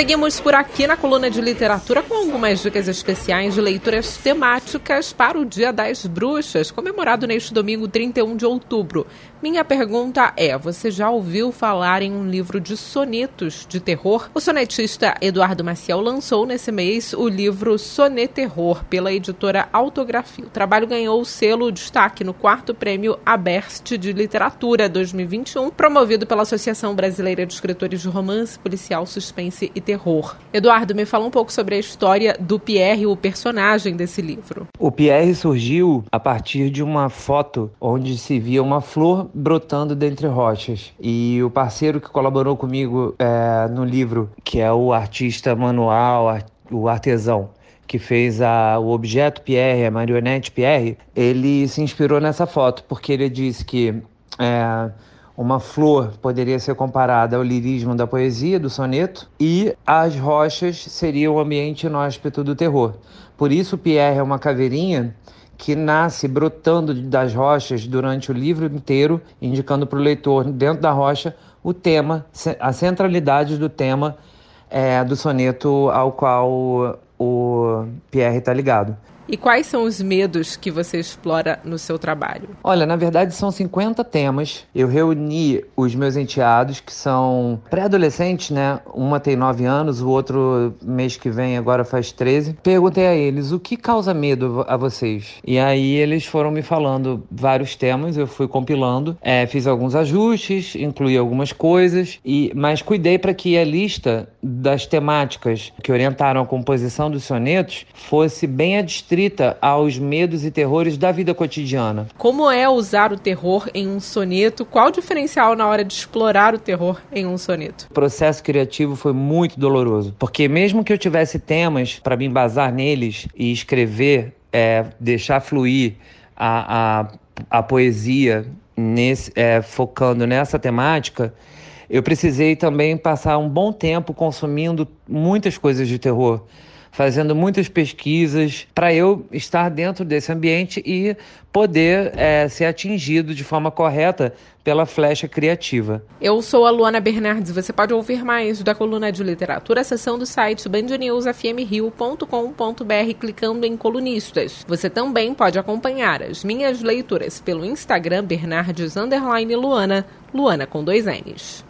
Seguimos por aqui na coluna de literatura com algumas dicas especiais de leituras temáticas para o Dia das Bruxas, comemorado neste domingo 31 de outubro. Minha pergunta é: você já ouviu falar em um livro de sonetos de terror? O sonetista Eduardo Maciel lançou nesse mês o livro Soneterror pela editora Autografia. O trabalho ganhou o selo destaque no quarto prêmio Aberst de Literatura 2021, promovido pela Associação Brasileira de Escritores de Romance, Policial, Suspense e terror. Eduardo, me fala um pouco sobre a história do Pierre, o personagem desse livro. O Pierre surgiu a partir de uma foto onde se via uma flor brotando dentre rochas. E o parceiro que colaborou comigo é, no livro, que é o artista manual, o artesão, que fez a, o objeto Pierre, a marionete Pierre, ele se inspirou nessa foto, porque ele disse que é, uma flor poderia ser comparada ao lirismo da poesia, do soneto, e as rochas seriam o ambiente inóspito do terror. Por isso, Pierre é uma caveirinha que nasce brotando das rochas durante o livro inteiro, indicando para o leitor, dentro da rocha, o tema, a centralidade do tema é, do soneto ao qual o Pierre está ligado. E quais são os medos que você explora no seu trabalho? Olha, na verdade são 50 temas. Eu reuni os meus enteados, que são pré-adolescentes, né? Uma tem 9 anos, o outro mês que vem agora faz 13. Perguntei a eles o que causa medo a vocês. E aí eles foram me falando vários temas, eu fui compilando, é, fiz alguns ajustes, incluí algumas coisas, e mas cuidei para que a lista das temáticas que orientaram a composição dos sonetos fosse bem adstrita restrita aos medos e terrores da vida cotidiana. Como é usar o terror em um soneto? Qual o diferencial na hora de explorar o terror em um soneto? O processo criativo foi muito doloroso, porque mesmo que eu tivesse temas para me embasar neles e escrever, é, deixar fluir a, a, a poesia nesse, é, focando nessa temática, eu precisei também passar um bom tempo consumindo muitas coisas de terror fazendo muitas pesquisas para eu estar dentro desse ambiente e poder é, ser atingido de forma correta pela flecha criativa. Eu sou a Luana Bernardes. Você pode ouvir mais da coluna de literatura, seção do site bandnewsfmrio.com.br clicando em colunistas. Você também pode acompanhar as minhas leituras pelo Instagram Bernardes Luana, Luana com dois N's.